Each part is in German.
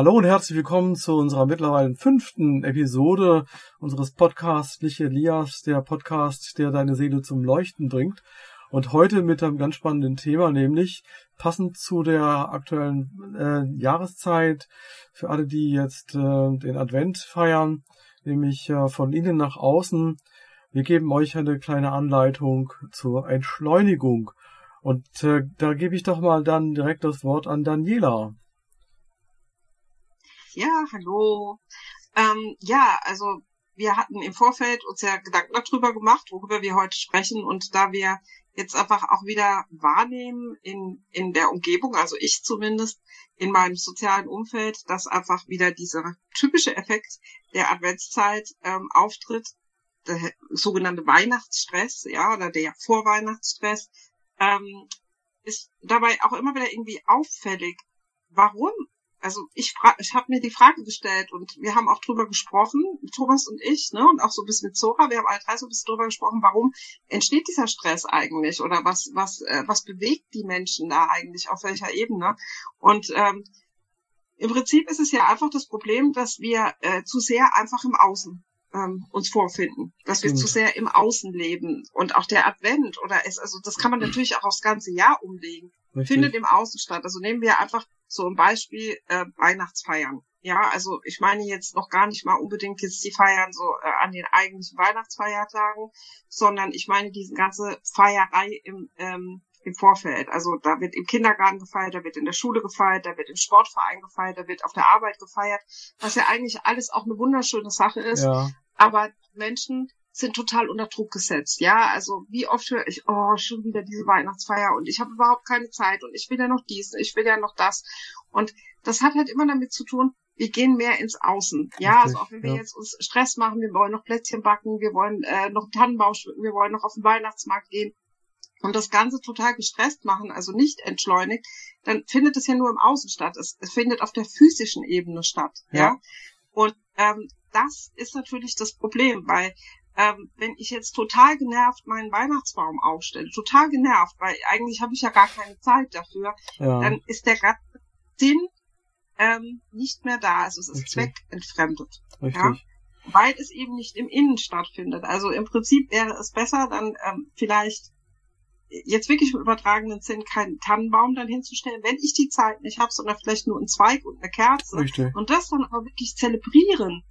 Hallo und herzlich willkommen zu unserer mittlerweile fünften Episode unseres Podcasts Liche Elias, der Podcast, der deine Seele zum Leuchten bringt. Und heute mit einem ganz spannenden Thema, nämlich passend zu der aktuellen äh, Jahreszeit für alle, die jetzt äh, den Advent feiern, nämlich äh, von innen nach außen. Wir geben euch eine kleine Anleitung zur Entschleunigung. Und äh, da gebe ich doch mal dann direkt das Wort an Daniela. Ja, hallo. Ähm, ja, also wir hatten im Vorfeld uns ja Gedanken darüber gemacht, worüber wir heute sprechen. Und da wir jetzt einfach auch wieder wahrnehmen in, in der Umgebung, also ich zumindest, in meinem sozialen Umfeld, dass einfach wieder dieser typische Effekt der Adventszeit ähm, auftritt, der sogenannte Weihnachtsstress, ja, oder der Vorweihnachtsstress, ähm, ist dabei auch immer wieder irgendwie auffällig. Warum also ich, fra ich habe mir die Frage gestellt und wir haben auch drüber gesprochen, Thomas und ich, ne, und auch so ein bisschen mit Zora, wir haben alle drei so ein bisschen drüber gesprochen, warum entsteht dieser Stress eigentlich oder was, was, äh, was bewegt die Menschen da eigentlich, auf welcher Ebene? Und ähm, im Prinzip ist es ja einfach das Problem, dass wir äh, zu sehr einfach im Außen ähm, uns vorfinden, dass wir zu sehr im Außen leben und auch der Advent oder es, also das kann man natürlich auch aufs ganze Jahr umlegen, Richtig. findet im Außen statt. Also nehmen wir einfach so ein Beispiel äh, Weihnachtsfeiern. Ja, also ich meine jetzt noch gar nicht mal unbedingt jetzt die Feiern so äh, an den eigentlichen Weihnachtsfeiertagen, sondern ich meine diese ganze Feierei im ähm, im Vorfeld. Also da wird im Kindergarten gefeiert, da wird in der Schule gefeiert, da wird im Sportverein gefeiert, da wird auf der Arbeit gefeiert, was ja eigentlich alles auch eine wunderschöne Sache ist. Ja. Aber Menschen sind total unter Druck gesetzt. Ja, also wie oft höre ich, oh, schon wieder diese Weihnachtsfeier und ich habe überhaupt keine Zeit und ich will ja noch dies, ich will ja noch das. Und das hat halt immer damit zu tun, wir gehen mehr ins Außen. Ja, also auch wenn wir ja. jetzt uns Stress machen, wir wollen noch Plätzchen backen, wir wollen äh, noch Tannenbaum schmücken, wir wollen noch auf den Weihnachtsmarkt gehen, und das Ganze total gestresst machen, also nicht entschleunigt, dann findet es ja nur im Außen statt. Es, es findet auf der physischen Ebene statt. Ja. ja? Und ähm, das ist natürlich das Problem, weil ähm, wenn ich jetzt total genervt meinen Weihnachtsbaum aufstelle, total genervt, weil eigentlich habe ich ja gar keine Zeit dafür, ja. dann ist der ganze Sinn ähm, nicht mehr da. Also es ist Richtig. zweckentfremdet. Richtig. Ja? Weil es eben nicht im Innen stattfindet. Also im Prinzip wäre es besser, dann ähm, vielleicht jetzt wirklich im übertragenen Sinn keinen Tannenbaum dann hinzustellen, wenn ich die Zeit nicht habe, sondern vielleicht nur einen Zweig und eine Kerze. Richtig. Und das dann aber wirklich zelebrieren.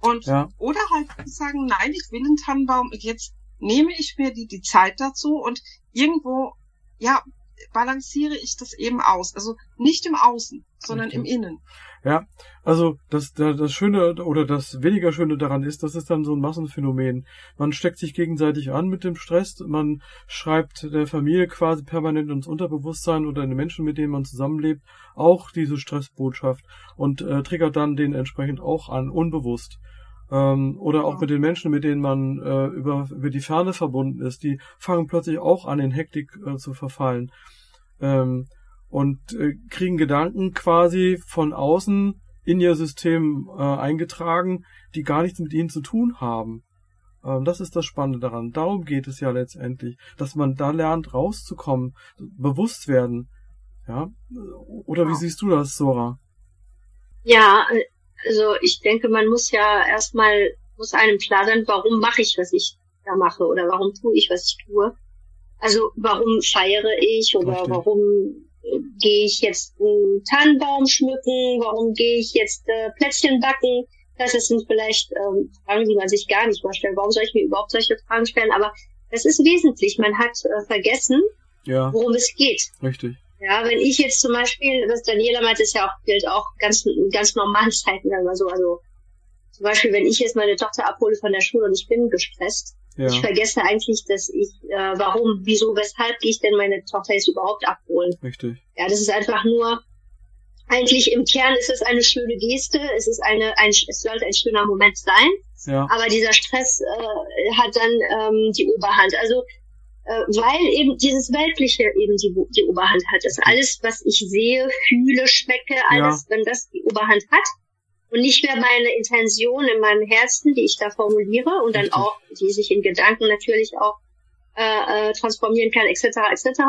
Und ja. oder halt sagen, nein, ich will einen Tannenbaum und jetzt nehme ich mir die, die Zeit dazu und irgendwo, ja, balanciere ich das eben aus. Also nicht im Außen, sondern okay. im Innen. Ja, also das, das Schöne oder das weniger Schöne daran ist, das ist dann so ein Massenphänomen. Man steckt sich gegenseitig an mit dem Stress, man schreibt der Familie quasi permanent ins Unterbewusstsein oder den Menschen, mit denen man zusammenlebt, auch diese Stressbotschaft und äh, triggert dann den entsprechend auch an, unbewusst. Ähm, oder auch ja. mit den Menschen, mit denen man äh, über, über die Ferne verbunden ist, die fangen plötzlich auch an, in Hektik äh, zu verfallen. Ähm, und äh, kriegen Gedanken quasi von außen in ihr System äh, eingetragen, die gar nichts mit ihnen zu tun haben. Ähm, das ist das Spannende daran. Darum geht es ja letztendlich, dass man da lernt, rauszukommen, bewusst werden. Ja? Oder wie siehst du das, Sora? Ja, also ich denke, man muss ja erstmal, muss einem klar sein, warum mache ich, was ich da mache oder warum tue ich, was ich tue. Also warum feiere ich oder Richtig. warum gehe ich jetzt einen Tannenbaum schmücken, warum gehe ich jetzt äh, Plätzchen backen? Das sind vielleicht ähm, Fragen, die man sich gar nicht vorstellt. Warum soll ich mir überhaupt solche Fragen stellen? Aber das ist wesentlich. Man hat äh, vergessen, ja. worum es geht. Richtig. Ja, wenn ich jetzt zum Beispiel, was Daniela meint, ist ja auch, gilt auch ganz, ganz normalen Zeiten, also, also zum Beispiel, wenn ich jetzt meine Tochter abhole von der Schule und ich bin gestresst, ja. Ich vergesse eigentlich, dass ich, äh, warum, wieso, weshalb gehe ich denn meine Tochter jetzt überhaupt abholen? Richtig. Ja, das ist einfach nur, eigentlich im Kern ist es eine schöne Geste, es ist eine, ein, es sollte ein schöner Moment sein. Ja. Aber dieser Stress äh, hat dann ähm, die Oberhand. Also weil eben dieses Weltliche eben die, die Oberhand hat. Das alles, was ich sehe, fühle, schmecke, alles, ja. wenn das die Oberhand hat, und nicht mehr meine Intention in meinem Herzen, die ich da formuliere und dann auch, die sich in Gedanken natürlich auch äh, äh, transformieren kann, etc. etc.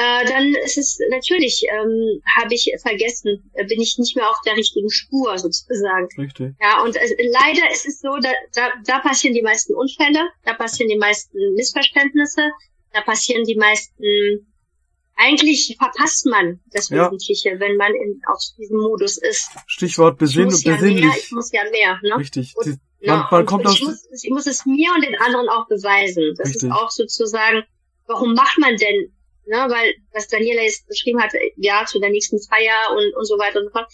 äh, dann ist es natürlich, ähm, habe ich vergessen, äh, bin ich nicht mehr auf der richtigen Spur sozusagen. Richtig. Ja, und äh, leider ist es so, da, da, da passieren die meisten Unfälle, da passieren die meisten Missverständnisse, da passieren die meisten eigentlich verpasst man das Ja. Wesentliche, wenn man in, auf diesem Modus ist. Stichwort Ich besinn ja besinnlich. mehr, ich muss ja mehr, ne? Richtig. Und- Die- Ja, man, man und, kommt und ich, muss, ich muss es mir und den anderen auch beweisen. Das Richtig. ist auch sozusagen, warum macht man denn, ne, weil, was Daniela jetzt beschrieben hat, ja, zu der nächsten Feier und, und so weiter und so fort.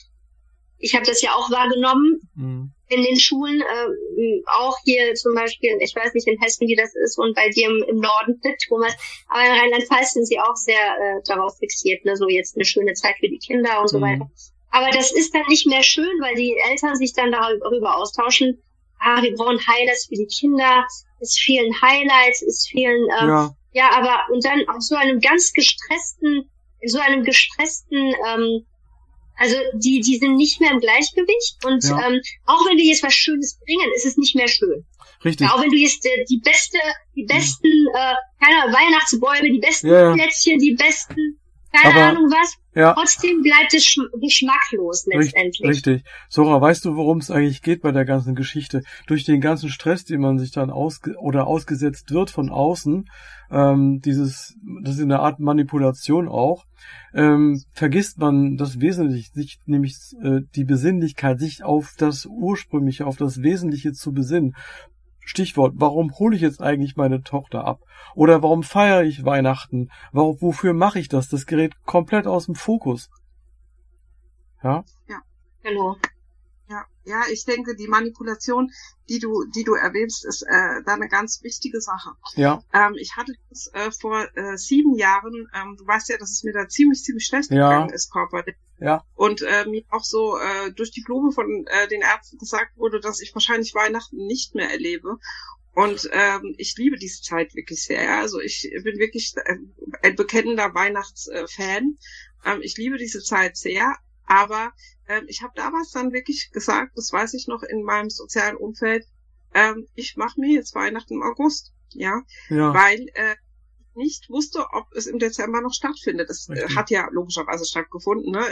Ich habe das ja auch wahrgenommen Mhm. in den Schulen, äh, auch hier zum Beispiel, ich weiß nicht in Hessen, wie das ist und bei dir im, im Norden, Thomas, aber in Rheinland-Pfalz sind sie auch sehr äh, darauf fixiert, ne, so jetzt eine schöne Zeit für die Kinder und so Mhm. weiter. Aber das ist dann nicht mehr schön, weil die Eltern sich dann darüber austauschen, ah, wir brauchen Highlights für die Kinder, es fehlen Highlights, es fehlen, ähm, ja. Ja, aber und dann auf so einem ganz gestressten, in so einem gestressten, ähm, also die, die sind nicht mehr im Gleichgewicht und Ja. ähm, auch wenn wir jetzt was Schönes bringen, ist es nicht mehr schön. richtig. Ja, auch wenn du jetzt äh, die beste, die besten, äh, keine Weihnachtsbäume, die besten ja. Plätzchen, die besten, keine Aber- Ahnung was, Ja, trotzdem bleibt es schm geschmacklos letztendlich. richtig. Sora, weißt du, worum es eigentlich geht bei der ganzen Geschichte? Durch den ganzen Stress, den man sich dann ausge oder ausgesetzt wird von außen, ähm, dieses, das ist eine Art Manipulation auch, ähm, vergisst man das Wesentliche, sich nämlich äh, die Besinnlichkeit, sich auf das Ursprüngliche, auf das Wesentliche zu besinnen. Stichwort, warum hole ich jetzt eigentlich meine Tochter ab? Oder warum feiere ich Weihnachten? Warum, wofür mache ich das? Das gerät komplett aus dem Fokus. Ja? Genau. Ja, ich denke, die Manipulation, die du, die du erwähnst, ist äh, da eine ganz wichtige Sache. Ja, Ähm, ich hatte das äh, vor äh, sieben Jahren, ähm, du weißt ja, dass es mir da ziemlich, ziemlich schlecht Ja. gegangen ist, körperlich. ja, Und äh, mir auch so äh, durch die Blume von äh, den Ärzten gesagt wurde, dass ich wahrscheinlich Weihnachten nicht mehr erlebe. Und ähm, ich liebe diese Zeit wirklich sehr. Ja? Also ich bin wirklich äh, ein bekennender Weihnachtsfan. Ähm, ich liebe diese Zeit sehr. Aber ähm, ich habe damals dann wirklich gesagt, das weiß ich noch in meinem sozialen Umfeld, ähm, ich mache mir jetzt Weihnachten im August. Ja, ja, weil äh, ich nicht wusste, ob es im Dezember noch stattfindet. Es äh, Richtig. hat ja logischerweise stattgefunden. Ne?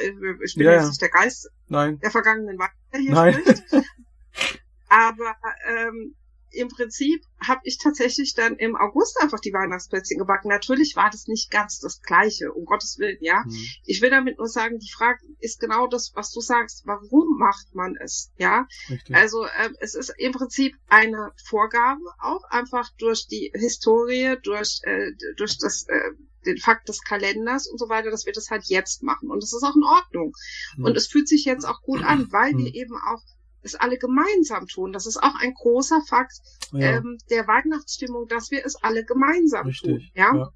Ich bin Ja, jetzt nicht der Geist nein, der vergangenen Weihnachten, der hier nein, spricht. Aber ähm, im Prinzip habe ich tatsächlich dann im August einfach die Weihnachtsplätzchen gebacken. Natürlich war das nicht ganz das Gleiche, um Gottes Willen, ja. Hm, Ich will damit nur sagen, die Frage ist genau das, was du sagst. Warum macht man es, ja? richtig. Also ähm, es ist im Prinzip eine Vorgabe, auch einfach durch die Historie, durch, äh, durch das, äh, den Fakt des Kalenders und so weiter, dass wir das halt jetzt machen. Und das ist auch in Ordnung. Hm, Und es fühlt sich jetzt auch gut an, weil Hm. wir eben auch es alle gemeinsam tun. Das ist auch ein großer Fakt ja, ähm, der Weihnachtsstimmung, dass wir es alle gemeinsam tun. richtig. Ja? ja,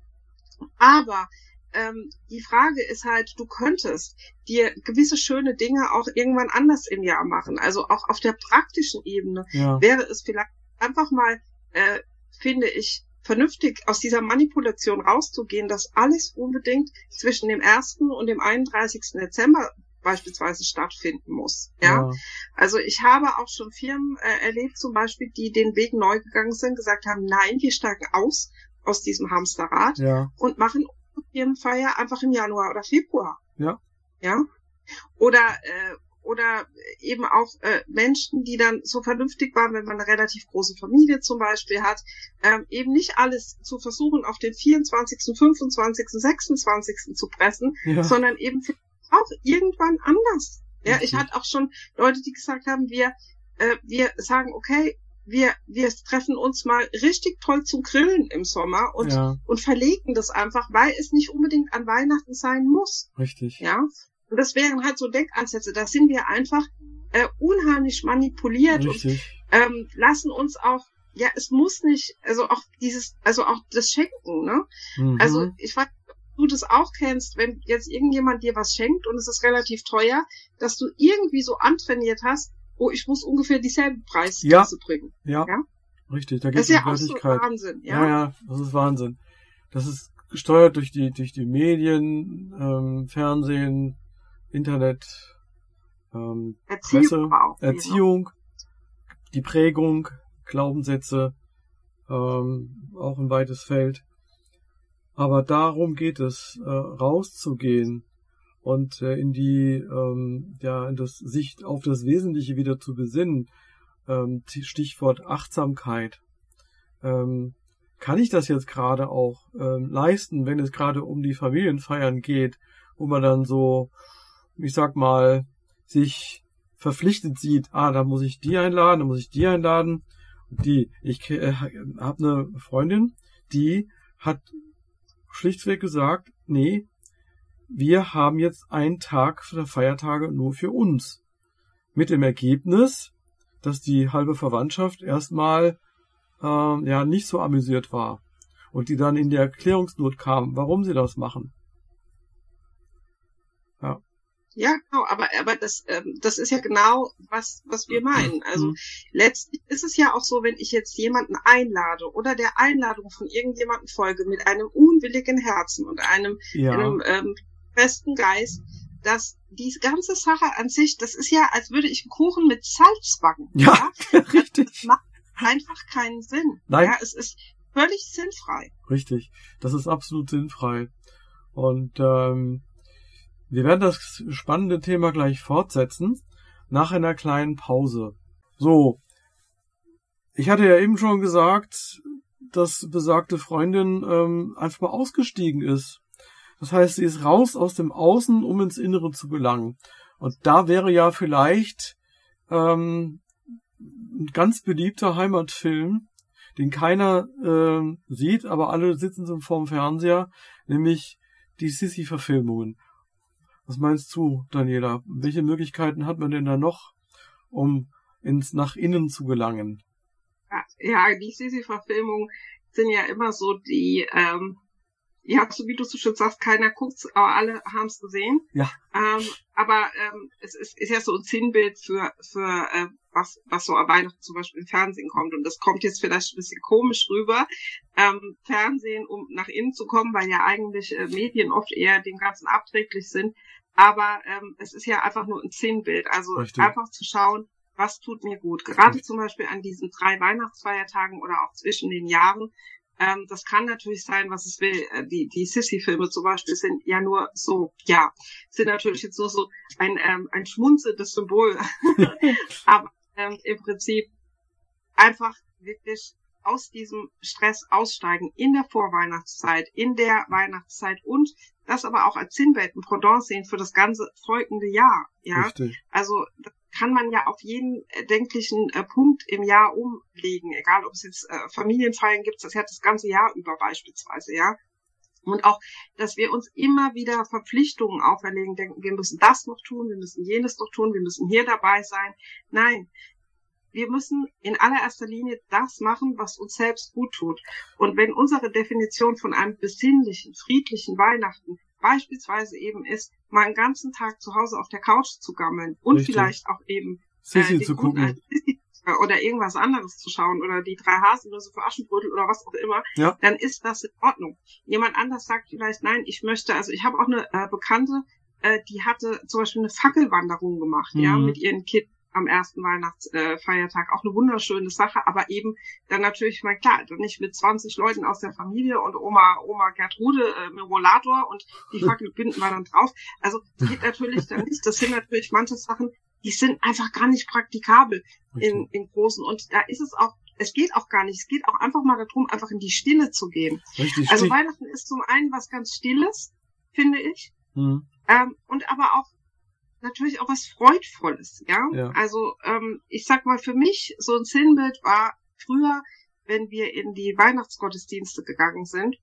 Aber ähm, die Frage ist halt, du könntest dir gewisse schöne Dinge auch irgendwann anders im Jahr machen. Also auch auf der praktischen Ebene ja, wäre es vielleicht einfach mal, äh, finde ich, vernünftig aus dieser Manipulation rauszugehen, dass alles unbedingt zwischen dem 1. und dem 31. Dezember beispielsweise stattfinden muss. Ja, ja, also ich habe auch schon Firmen äh, erlebt, zum Beispiel, die den Weg neu gegangen sind, gesagt haben, nein, wir steigen aus aus diesem Hamsterrad ja, und machen Firmenfeier einfach im Januar oder Februar. Ja. Ja. Oder äh, oder eben auch äh, Menschen, die dann so vernünftig waren, wenn man eine relativ große Familie zum Beispiel hat, ähm, eben nicht alles zu versuchen, auf den 24., 25., 26. zu pressen, ja, sondern eben auch irgendwann anders. Ja, ich hatte auch schon Leute, die gesagt haben, wir, äh, wir sagen, okay, wir, wir treffen uns mal richtig toll zum Grillen im Sommer und, ja, und verlegen das einfach, weil es nicht unbedingt an Weihnachten sein muss. richtig. Ja. Und das wären halt so Denkansätze. Da sind wir einfach äh, unheimlich manipuliert und Richtig. ähm, lassen uns auch, ja, es muss nicht, also auch dieses, also auch das Schenken, ne? Mhm. Also ich weiß, ob du das auch kennst, wenn jetzt irgendjemand dir was schenkt und es ist relativ teuer, dass du irgendwie so antrainiert hast, oh, ich muss ungefähr dieselbe Preisklasse bringen. ja, ja. richtig, da Das geht ist es ja um auch so Wertigkeit. Wahnsinn, Ja, ja. ja, das ist Wahnsinn. Das ist gesteuert durch die, durch die Medien, ähm, Fernsehen, Internet, ähm, Erziehung Presse, auch. Erziehung, die Prägung, Glaubenssätze, ähm, auch ein weites Feld. Aber darum geht es, äh, rauszugehen und äh, in die, ähm, ja, in das sich auf das Wesentliche wieder zu besinnen. Ähm, Stichwort Achtsamkeit. Ähm, kann ich das jetzt gerade auch ähm, leisten, wenn es gerade um die Familienfeiern geht, wo man dann so, ich sag mal, sich verpflichtet sieht, ah, da muss ich die einladen, da muss ich die einladen. Die, ich äh, habe eine Freundin, die hat schlichtweg gesagt, nee, wir haben jetzt einen Tag der Feiertage nur für uns. Mit dem Ergebnis, dass die halbe Verwandtschaft erstmal äh, ja nicht so amüsiert war und die dann in die Erklärungsnot kam, warum sie das machen. Ja. Genau, aber, aber das, ähm, das ist ja genau, was, was wir meinen. Also mhm. letztlich ist es ja auch so, wenn ich jetzt jemanden einlade oder der Einladung von irgendjemandem folge mit einem unwilligen Herzen und einem, ja. einem ähm, besten Geist, dass diese ganze Sache an sich, das ist ja, als würde ich einen Kuchen mit Salz backen. Ja, ja? richtig. Das macht einfach keinen Sinn. Nein. Ja, es ist völlig sinnfrei. Richtig. Das ist absolut sinnfrei. Und ähm, wir werden das spannende Thema gleich fortsetzen nach einer kleinen Pause. So, ich hatte ja eben schon gesagt, dass besagte Freundin ähm, einfach mal ausgestiegen ist. Das heißt, sie ist raus aus dem Außen, um ins Innere zu gelangen. Und da wäre ja vielleicht ähm, ein ganz beliebter Heimatfilm, den keiner äh, sieht, aber alle sitzen so vorm Fernseher, nämlich die Sissy-Verfilmungen. Was meinst du, Daniela? Welche Möglichkeiten hat man denn da noch, um ins nach innen zu gelangen? Ja, die Sisi-Verfilmungen sind ja immer so die, ähm, ja, so wie du so schön sagst, keiner guckt's, aber alle haben's gesehen. Ja. Ähm, aber ähm, es ist, ist ja so ein Sinnbild für, für äh, was, was so an Weihnachten zum Beispiel im Fernsehen kommt. Und das kommt jetzt vielleicht ein bisschen komisch rüber. Ähm, Fernsehen, um nach innen zu kommen, weil ja eigentlich äh, Medien oft eher dem Ganzen abträglich sind. Aber ähm, es ist ja einfach nur ein Sinnbild. Also Richtig. einfach zu schauen, was tut mir gut. Gerade zum Beispiel an diesen drei Weihnachtsfeiertagen oder auch zwischen den Jahren. Ähm, das kann natürlich sein, was es will. Äh, die, die Sissy-Filme zum Beispiel sind ja nur so, ja, sind natürlich jetzt nur so ein, ähm, ein schmunzelndes Symbol. Aber ähm, im Prinzip einfach wirklich aus diesem Stress aussteigen in der Vorweihnachtszeit, in der Weihnachtszeit und das aber auch als Sinnbild, ein Pendant sehen für das ganze folgende Jahr. Ja, Richtig. also kann man ja auf jeden denklichen äh, Punkt im Jahr umlegen, egal ob es jetzt äh, Familienfeiern gibt, das ja das ganze Jahr über beispielsweise, ja. Und auch, dass wir uns immer wieder Verpflichtungen auferlegen, denken, wir müssen das noch tun, wir müssen jenes noch tun, wir müssen hier dabei sein. Nein, wir müssen in allererster Linie das machen, was uns selbst gut tut. Und wenn unsere Definition von einem besinnlichen, friedlichen Weihnachten beispielsweise eben ist, mal einen ganzen Tag zu Hause auf der Couch zu gammeln und Richtig. vielleicht auch eben Sissi äh, zu gucken. oder irgendwas anderes zu schauen oder die drei Haselnüsse für Aschenbrödel oder was auch immer, ja. dann ist das in Ordnung. Jemand anders sagt vielleicht, nein, ich möchte, also ich habe auch eine äh, Bekannte, äh, die hatte zum Beispiel eine Fackelwanderung gemacht, mhm. ja, mit ihren Kindern am ersten Weihnachtsfeiertag. Auch eine wunderschöne Sache, aber eben dann natürlich, mal klar, nicht mit 20 Leuten aus der Familie und Oma, Oma Gertrude äh, mit Rollator und die Fackel binden wir dann drauf. Also geht natürlich dann nicht. Das sind natürlich manche Sachen, die sind einfach gar nicht praktikabel in, im Großen. Und da ist es auch es geht auch gar nicht. Es geht auch einfach mal darum, einfach in die Stille zu gehen. Richtig also Weihnachten ist zum einen was ganz Stilles, finde ich. Mhm. Ähm, und aber auch natürlich auch was Freudvolles, ja. ja. Also ähm, ich sag mal, für mich so ein Sinnbild war früher, wenn wir in die Weihnachtsgottesdienste gegangen sind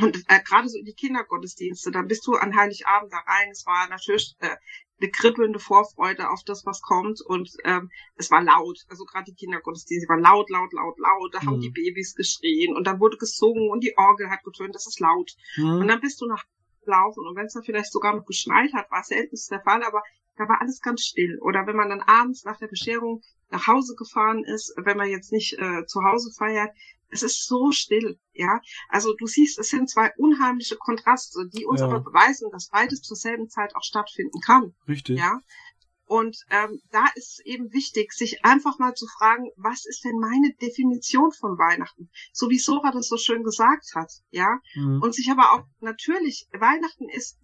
und äh, gerade so in die Kindergottesdienste, dann bist du an Heiligabend da rein. Es war natürlich äh, eine kribbelnde Vorfreude auf das, was kommt und ähm, es war laut. Also gerade die Kindergottesdienste waren laut, laut, laut, laut. Da mhm. haben die Babys geschrien und dann wurde gesungen und die Orgel hat getönt. Das ist laut. Mhm. Und dann bist du nach laufen. Und wenn es dann vielleicht sogar noch geschneit hat, war selten der Fall, aber da war alles ganz still. Oder wenn man dann abends nach der Bescherung nach Hause gefahren ist, wenn man jetzt nicht äh, zu Hause feiert, es ist so still, ja. Also du siehst, es sind zwei unheimliche Kontraste, die uns ja. aber beweisen, dass beides zur selben Zeit auch stattfinden kann. Richtig. Ja. Und ähm, da ist es eben wichtig, sich einfach mal zu fragen, was ist denn meine Definition von Weihnachten? So wie Sora das so schön gesagt hat, ja. Mhm. Und sich aber auch natürlich, Weihnachten ist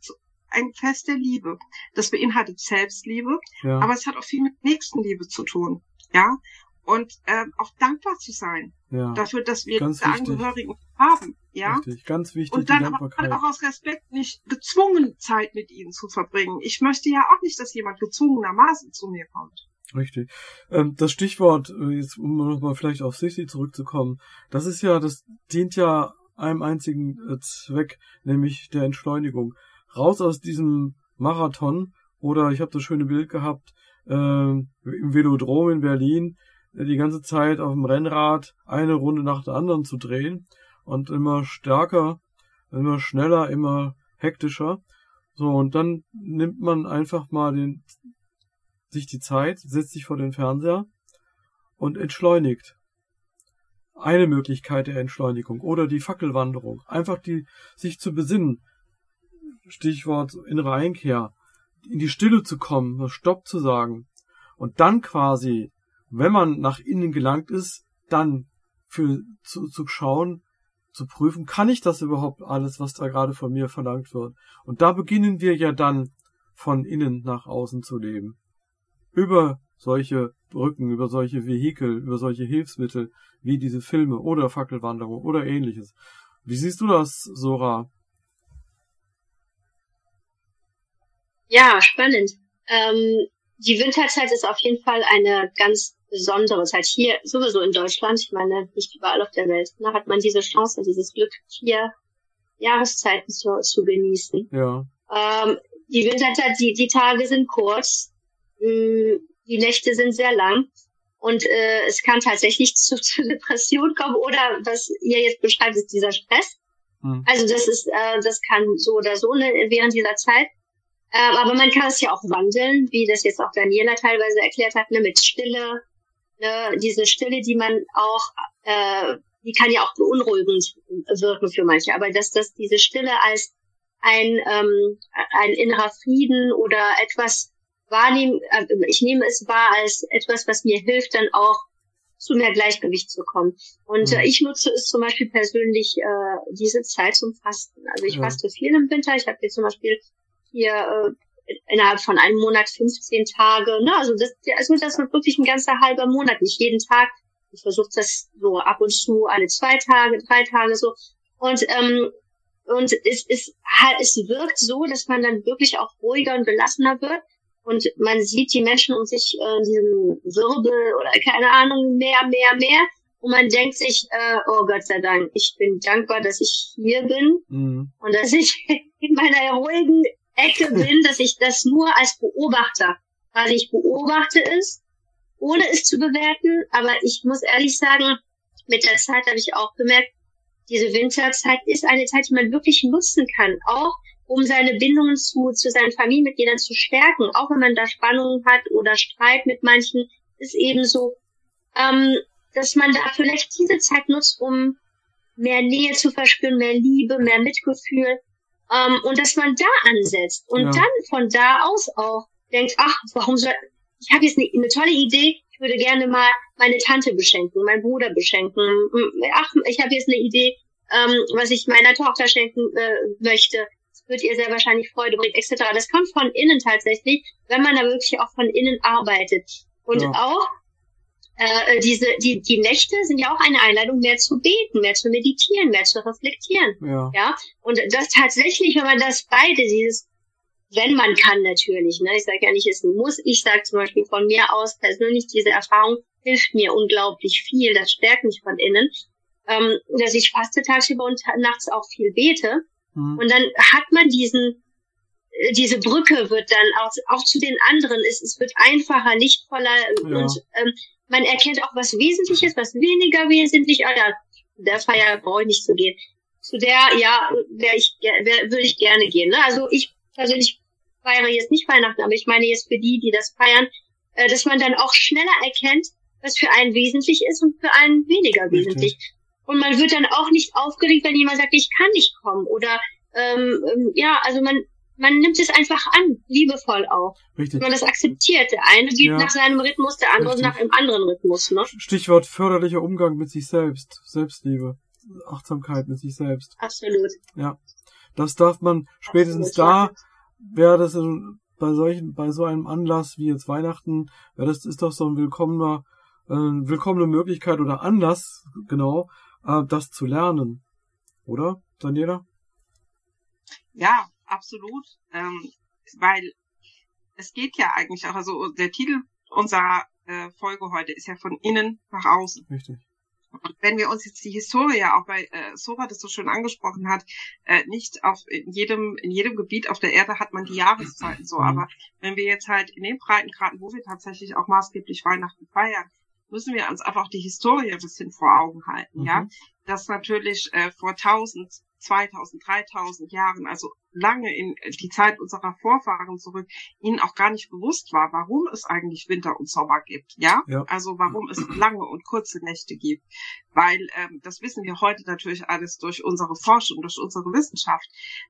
ein Fest der Liebe. Das beinhaltet Selbstliebe, ja. aber es hat auch viel mit Nächstenliebe zu tun, ja. Und ähm, auch dankbar zu sein ja. dafür, dass wir ganz Angehörigen haben, ja. Richtig, ganz wichtig. Und dann aber auch aus Respekt nicht gezwungen Zeit mit ihnen zu verbringen. Ich möchte ja auch nicht, dass jemand gezwungenermaßen zu mir kommt. Richtig. Ähm, das Stichwort, äh, jetzt um nochmal vielleicht auf Sissy zurückzukommen, das ist ja, das dient ja einem einzigen äh, Zweck, nämlich der Entschleunigung. Raus aus diesem Marathon oder ich habe das schöne Bild gehabt äh, im Velodrom in Berlin, die ganze Zeit auf dem Rennrad eine Runde nach der anderen zu drehen und immer stärker, immer schneller, immer hektischer. So, und dann nimmt man einfach mal den, sich die Zeit, setzt sich vor den Fernseher und entschleunigt. Eine Möglichkeit der Entschleunigung oder die Fackelwanderung. Einfach die, sich zu besinnen. Stichwort innere Einkehr. In die Stille zu kommen, Stopp zu sagen. Und dann quasi, wenn man nach innen gelangt ist, dann für, zu, zu schauen, zu prüfen, kann ich das überhaupt alles, was da gerade von mir verlangt wird? Und da beginnen wir ja dann von innen nach außen zu leben. Über solche Brücken, über solche Vehikel, über solche Hilfsmittel wie diese Filme oder Fackelwanderung oder ähnliches. Wie siehst du das, Sora? Ja, spannend. Ähm, die Winterzeit ist auf jeden Fall eine ganz besondere Zeit. Hier sowieso in Deutschland, ich meine nicht überall auf der Welt, ne, hat man diese Chance, dieses Glück, vier Jahreszeiten zu, zu genießen. Ja. Ähm, die Winterzeit, die, die Tage sind kurz, mh, mm, die Nächte sind sehr lang und äh, es kann tatsächlich zu, zu Depression kommen oder was ihr jetzt beschreibt, ist dieser Stress. Hm. Also das ist, äh, das kann so oder so ne, während dieser Zeit. Äh, aber man kann es ja auch wandeln, wie das jetzt auch Daniela teilweise erklärt hat, ne, mit Stille, ne, diese Stille, die man auch, äh, die kann ja auch beunruhigend wirken für manche, aber dass das diese Stille als ein, ähm, ein innerer Frieden oder etwas wahrnehmen, äh, ich nehme es wahr als etwas, was mir hilft, dann auch zu mehr Gleichgewicht zu kommen. Und äh, mhm. äh, ich nutze es zum Beispiel persönlich äh, diese Zeit zum Fasten. Also ich ja. faste viel im Winter. Ich habe hier zum Beispiel hier äh, innerhalb von einem Monat 15 Tage. Ne? Also das, also das wird wirklich ein ganzer halber Monat, nicht jeden Tag. Ich versuche das so ab und zu alle zwei Tage, drei Tage so. Und ähm, und es, es, es wirkt so, dass man dann wirklich auch ruhiger und gelassener wird. Und man sieht die Menschen um sich äh, in diesem Wirbel oder keine Ahnung, mehr, mehr, mehr. Und man denkt sich, äh, oh Gott sei Dank, ich bin dankbar, dass ich hier bin mhm. und dass ich in meiner ruhigen Ecke bin, dass ich das nur als Beobachter, quasi ich beobachte es, ohne es zu bewerten. Aber ich muss ehrlich sagen, mit der Zeit habe ich auch gemerkt, diese Winterzeit ist eine Zeit, die man wirklich nutzen kann, auch um seine Bindungen zu, zu seinen Familienmitgliedern zu stärken, auch wenn man da Spannungen hat oder Streit mit manchen, ist eben so, ähm, dass man da vielleicht diese Zeit nutzt, um mehr Nähe zu verspüren, mehr Liebe, mehr Mitgefühl ähm, und dass man da ansetzt und ja. dann von da aus auch denkt, ach, warum soll, ich habe jetzt eine, eine tolle Idee, ich würde gerne mal meine Tante beschenken, meinen Bruder beschenken. Ach, ich habe jetzt eine Idee, ähm, was ich meiner Tochter schenken äh, möchte. Das wird ihr sehr wahrscheinlich Freude bringen, etc. Das kommt von innen tatsächlich, wenn man da wirklich auch von innen arbeitet. Und ja. auch äh, diese, die, die Nächte sind ja auch eine Einladung, mehr zu beten, mehr zu meditieren, mehr zu reflektieren. Ja. ja? Und das tatsächlich, wenn man das beide, dieses, wenn man kann natürlich, ne? ich sage ja nicht, es muss, ich sage zum Beispiel von mir aus persönlich, diese Erfahrung hilft mir unglaublich viel, das stärkt mich von innen, ähm, dass ich faste tagsüber und nachts auch viel bete. Mhm. Und dann hat man diesen, äh, diese Brücke wird dann auch, auch zu den anderen, es, es wird einfacher, lichtvoller ja. und ähm, man erkennt auch was Wesentliches, was weniger wesentlich. Ah ja, der Feier brauche ich nicht zu gehen. Zu der, ja, wäre ich, wär, würde ich gerne gehen. Ne? Also ich persönlich feiere jetzt nicht Weihnachten, aber ich meine jetzt für die, die das feiern, äh, dass man dann auch schneller erkennt, was für einen wesentlich ist und für einen weniger wesentlich. Okay. Und man wird dann auch nicht aufgeregt, wenn jemand sagt, ich kann nicht kommen. Oder ähm, ähm, ja, also man man nimmt es einfach an, liebevoll auch. Richtig. Man das akzeptiert. Der eine geht Ja. nach seinem Rhythmus, der andere Richtig. nach einem anderen Rhythmus, ne? Stichwort förderlicher Umgang mit sich selbst, Selbstliebe, Achtsamkeit mit sich selbst. Absolut. Das darf man spätestens Absolut, da, wäre das bei solchen, bei so einem Anlass wie jetzt Weihnachten, wäre das ist doch so ein willkommener, äh, willkommene Möglichkeit oder Anlass, genau, äh, das zu lernen. Oder, Daniela? Ja, absolut. Ähm, weil es geht ja eigentlich auch, also der Titel unserer äh, Folge heute ist ja von innen nach außen. Richtig. Und wenn wir uns jetzt die Historie ja auch bei äh, Sora das so schön angesprochen hat, äh, nicht auf in jedem in jedem Gebiet auf der Erde hat man die Jahreszeiten so, Mhm. aber wenn wir jetzt halt in den Breitengraden, wo wir tatsächlich auch maßgeblich Weihnachten feiern, müssen wir uns einfach die Historie ein bisschen vor Augen halten, Mhm. ja, dass natürlich äh, vor 1000, 2000, 3000 Jahren, also lange in äh, die Zeit unserer Vorfahren zurück, ihnen auch gar nicht bewusst war, warum es eigentlich Winter und Sommer gibt, ja, Ja. also warum es lange und kurze Nächte gibt, weil ähm, das wissen wir heute natürlich alles durch unsere Forschung, durch unsere Wissenschaft,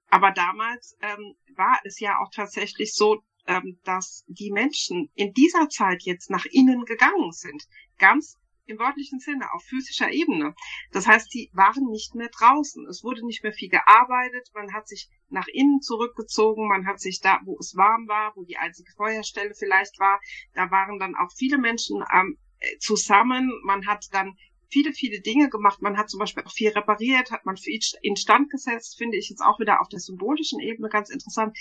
aber damals ähm, war es ja auch tatsächlich so, ähm, dass die Menschen in dieser Zeit jetzt nach innen gegangen sind, ganz im wörtlichen Sinne, auf physischer Ebene. Das heißt, sie waren nicht mehr draußen. Es wurde nicht mehr viel gearbeitet. Man hat sich nach innen zurückgezogen. Man hat sich da, wo es warm war, wo die einzige Feuerstelle vielleicht war, da waren dann auch viele Menschen ähm, äh, zusammen. Man hat dann viele, viele Dinge gemacht. Man hat zum Beispiel auch viel repariert, hat man viel instand gesetzt, finde ich jetzt auch wieder auf der symbolischen Ebene ganz interessant.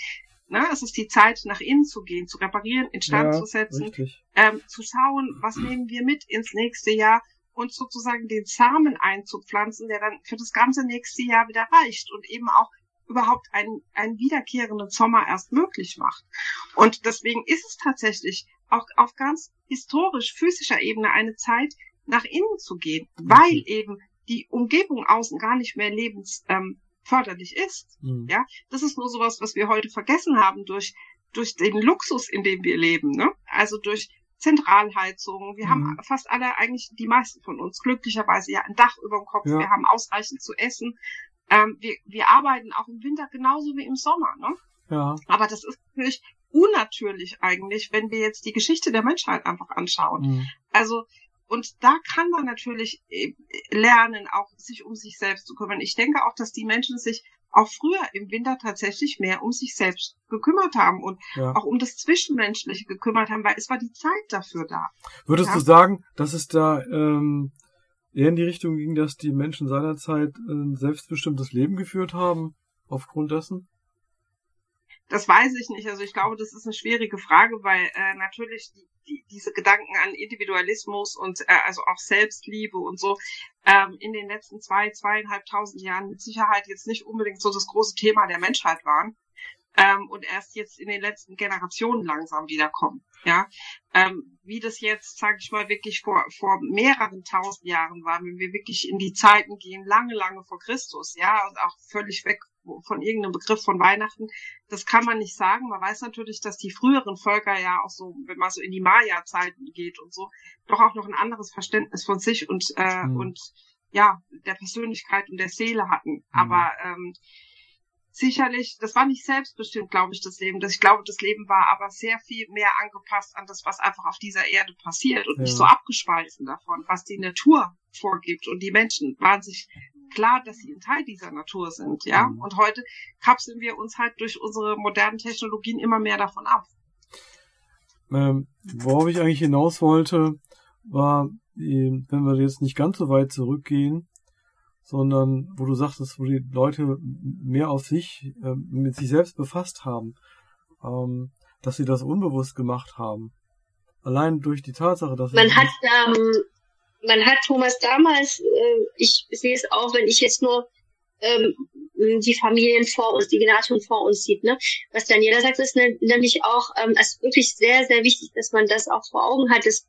Na, es ist die Zeit, nach innen zu gehen, zu reparieren, instand Ja, zu setzen, ähm, zu schauen, was nehmen wir mit ins nächste Jahr und sozusagen den Samen einzupflanzen, der dann für das ganze nächste Jahr wieder reicht und eben auch überhaupt einen, einen wiederkehrenden Sommer erst möglich macht. Und deswegen ist es tatsächlich auch auf ganz historisch physischer Ebene eine Zeit, nach innen zu gehen, weil eben die Umgebung außen gar nicht mehr lebensförderlich ähm, förderlich ist. Mhm. Ja, das ist nur sowas, was wir heute vergessen haben durch, durch den Luxus, in dem wir leben, ne? Also durch Zentralheizung. Wir Mhm. haben fast alle, eigentlich die meisten von uns, glücklicherweise ja ein Dach über dem Kopf. Ja. Wir haben ausreichend zu essen. Ähm, wir, wir arbeiten auch im Winter genauso wie im Sommer, ne? Ja. Aber das ist natürlich unnatürlich eigentlich, wenn wir jetzt die Geschichte der Menschheit einfach anschauen. Mhm. Also, und da kann man natürlich äh, lernen, auch sich um sich selbst zu kümmern. Ich denke auch, dass die Menschen sich auch früher im Winter tatsächlich mehr um sich selbst gekümmert haben und Ja. auch um das Zwischenmenschliche gekümmert haben, weil es war die Zeit dafür da. Würdest Ja. du sagen, dass es da ähm, eher in die Richtung ging, dass die Menschen seinerzeit ein selbstbestimmtes Leben geführt haben, aufgrund dessen? Das weiß ich nicht. Also ich glaube, das ist eine schwierige Frage, weil äh, natürlich die, die, diese Gedanken an Individualismus und äh, also auch Selbstliebe und so ähm, in den letzten zwei, zweieinhalbtausend Jahren mit Sicherheit jetzt nicht unbedingt so das große Thema der Menschheit waren ähm, und erst jetzt in den letzten Generationen langsam wiederkommen. Ja, ähm, wie das jetzt, sage ich mal, wirklich vor vor mehreren tausend Jahren war, wenn wir wirklich in die Zeiten gehen, lange, lange vor Christus, ja, und auch völlig weg von irgendeinem Begriff von Weihnachten, das kann man nicht sagen. Man weiß natürlich, dass die früheren Völker ja auch so, wenn man so in die Maya-Zeiten geht und so, doch auch noch ein anderes Verständnis von sich und äh, Mhm. und ja der Persönlichkeit und der Seele hatten. Aber ähm, sicherlich, das war nicht selbstbestimmt, glaube ich, das Leben. Das, ich glaube, das Leben war aber sehr viel mehr angepasst an das, was einfach auf dieser Erde passiert und nicht Ja. so abgespalten davon, was die Natur vorgibt. Und die Menschen waren sich klar, dass sie ein Teil dieser Natur sind, ja. Mhm. Und heute kapseln wir uns halt durch unsere modernen Technologien immer mehr davon ab. Ähm, worauf ich eigentlich hinaus wollte, war, die, wenn wir jetzt nicht ganz so weit zurückgehen, sondern wo du sagtest, wo die Leute mehr auf sich, äh, mit sich selbst befasst haben, ähm, dass sie das unbewusst gemacht haben. Allein durch die Tatsache, dass Man hat, ähm, man hat Thomas damals, äh, ich sehe es auch, wenn ich jetzt nur ähm, die Familien vor uns, die Generation vor uns sieht, ne? Was Daniela sagt, ist ne, nämlich auch, ähm, es ist wirklich sehr, sehr wichtig, dass man das auch vor Augen hat, dass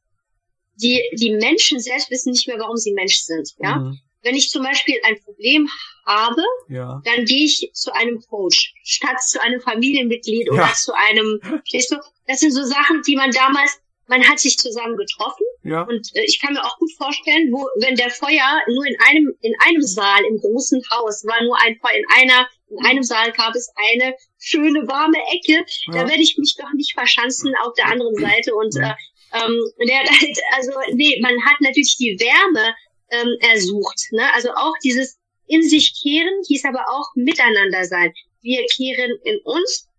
die, die Menschen selbst wissen nicht mehr, warum sie Mensch sind, ja? Mhm, Wenn ich zum Beispiel ein Problem habe, ja, dann gehe ich zu einem Coach, statt zu einem Familienmitglied oder Ja. zu einem, du? Das sind so Sachen, die man damals, man hat sich zusammen getroffen ja, und äh, ich kann mir auch gut vorstellen, wo, wenn der Feuer nur in einem, in einem Saal im großen Haus war nur ein Feuer, in einer In einem Saal gab es eine schöne warme Ecke. Ja. Da werde ich mich doch nicht verschanzen auf der anderen Seite. Und äh, ähm, der halt, also nee, man hat natürlich die Wärme ähm, ersucht. Ne? Also auch dieses in sich kehren hieß aber auch miteinander sein. Wir kehren in uns,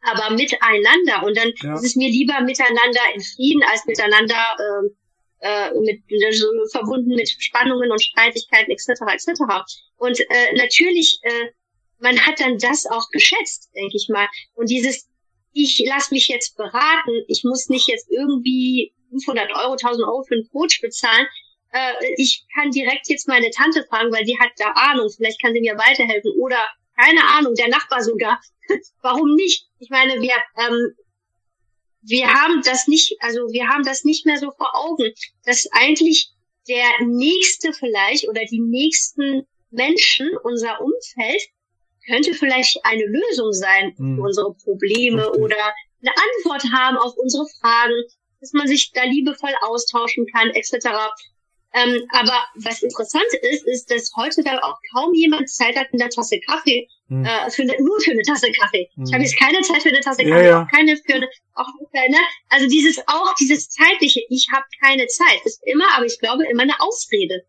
aber miteinander. Und dann ja. ist es mir lieber miteinander in Frieden als miteinander äh, äh, mit, so verbunden mit Spannungen und Streitigkeiten etc. etc. Und äh, natürlich, äh, man hat dann das auch geschätzt, denke ich mal. Und dieses, ich lasse mich jetzt beraten, ich muss nicht jetzt irgendwie 500 Euro, 1000 Euro für einen Coach bezahlen. Äh, ich kann direkt jetzt meine Tante fragen, weil die hat da Ahnung, vielleicht kann sie mir weiterhelfen. Oder keine Ahnung, der Nachbar sogar. Warum nicht? Ich meine, wir ähm, wir haben das nicht, also wir haben das nicht mehr so vor Augen, dass eigentlich der nächste vielleicht oder die nächsten Menschen, unser Umfeld, könnte vielleicht eine Lösung sein für mhm. unsere Probleme Richtig. oder eine Antwort haben auf unsere Fragen, dass man sich da liebevoll austauschen kann, etc. Ähm, aber was interessant ist, ist, dass heute da auch kaum jemand Zeit hat, in der Tasse Kaffee hm. äh, für eine, nur für eine Tasse Kaffee. Hm. Ich habe jetzt keine Zeit für eine Tasse Kaffee, ja, ja. auch keine für eine, auch ne? Also dieses auch dieses zeitliche, ich habe keine Zeit, ist immer, aber ich glaube immer eine Ausrede.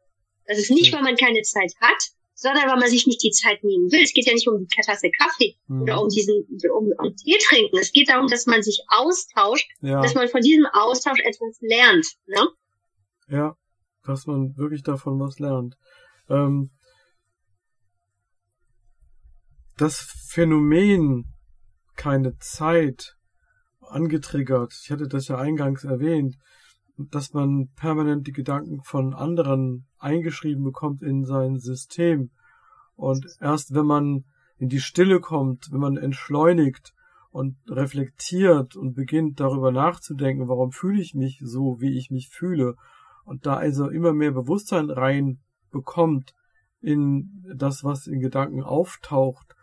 Das ist nicht, hm. weil man keine Zeit hat, sondern weil man sich nicht die Zeit nehmen will. Es geht ja nicht um die Tasse Kaffee hm. oder um diesen um, um Tee trinken. Es geht darum, dass man sich austauscht, ja. dass man von diesem Austausch etwas lernt. Ne? Ja dass man wirklich davon was lernt. Ähm, das Phänomen keine Zeit angetriggert, ich hatte das ja eingangs erwähnt, dass man permanent die Gedanken von anderen eingeschrieben bekommt in sein System. Und erst wenn man in die Stille kommt, wenn man entschleunigt und reflektiert und beginnt darüber nachzudenken, warum fühle ich mich so, wie ich mich fühle und da also immer mehr Bewusstsein rein bekommt in das, was in Gedanken auftaucht,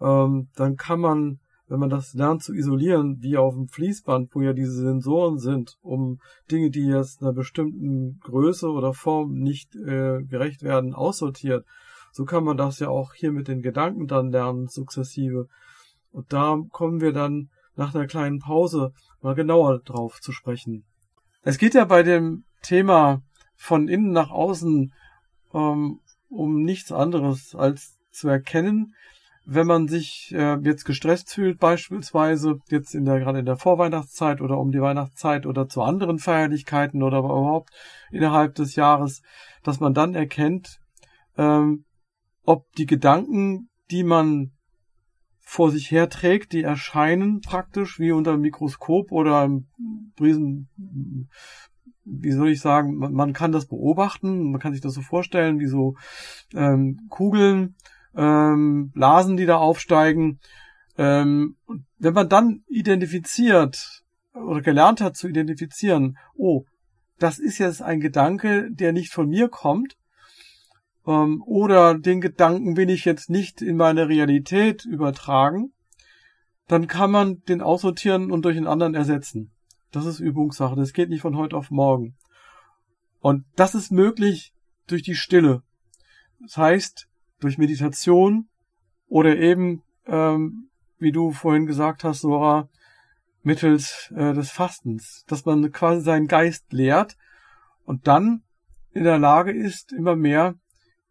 ähm, dann kann man, wenn man das lernt zu isolieren, wie auf dem Fließband, wo ja diese Sensoren sind, um Dinge, die jetzt einer bestimmten Größe oder Form nicht äh, gerecht werden, aussortiert, so kann man das ja auch hier mit den Gedanken dann lernen, sukzessive. Und da kommen wir dann nach einer kleinen Pause mal genauer drauf zu sprechen. Es geht ja bei dem Thema von innen nach außen ähm, um nichts anderes als zu erkennen, wenn man sich äh, jetzt gestresst fühlt, beispielsweise jetzt in der gerade in der Vorweihnachtszeit oder um die Weihnachtszeit oder zu anderen Feierlichkeiten oder überhaupt innerhalb des Jahres, dass man dann erkennt, ähm, ob die Gedanken, die man vor sich herträgt, die erscheinen praktisch wie unter dem Mikroskop oder im riesen wie soll ich sagen, man, man, kann das beobachten, man kann sich das so vorstellen, wie so ähm, Kugeln, ähm, Blasen, die da aufsteigen. Ähm, wenn man dann identifiziert oder gelernt hat zu identifizieren, oh, das ist jetzt ein Gedanke, der nicht von mir kommt, ähm, oder den Gedanken will ich jetzt nicht in meine Realität übertragen, dann kann man den aussortieren und durch einen anderen ersetzen. Das ist Übungssache. Das geht nicht von heute auf morgen. Und das ist möglich durch die Stille. Das heißt, durch Meditation oder eben, ähm, wie du vorhin gesagt hast, Sora, mittels äh, des Fastens, dass man quasi seinen Geist lehrt und dann in der Lage ist, immer mehr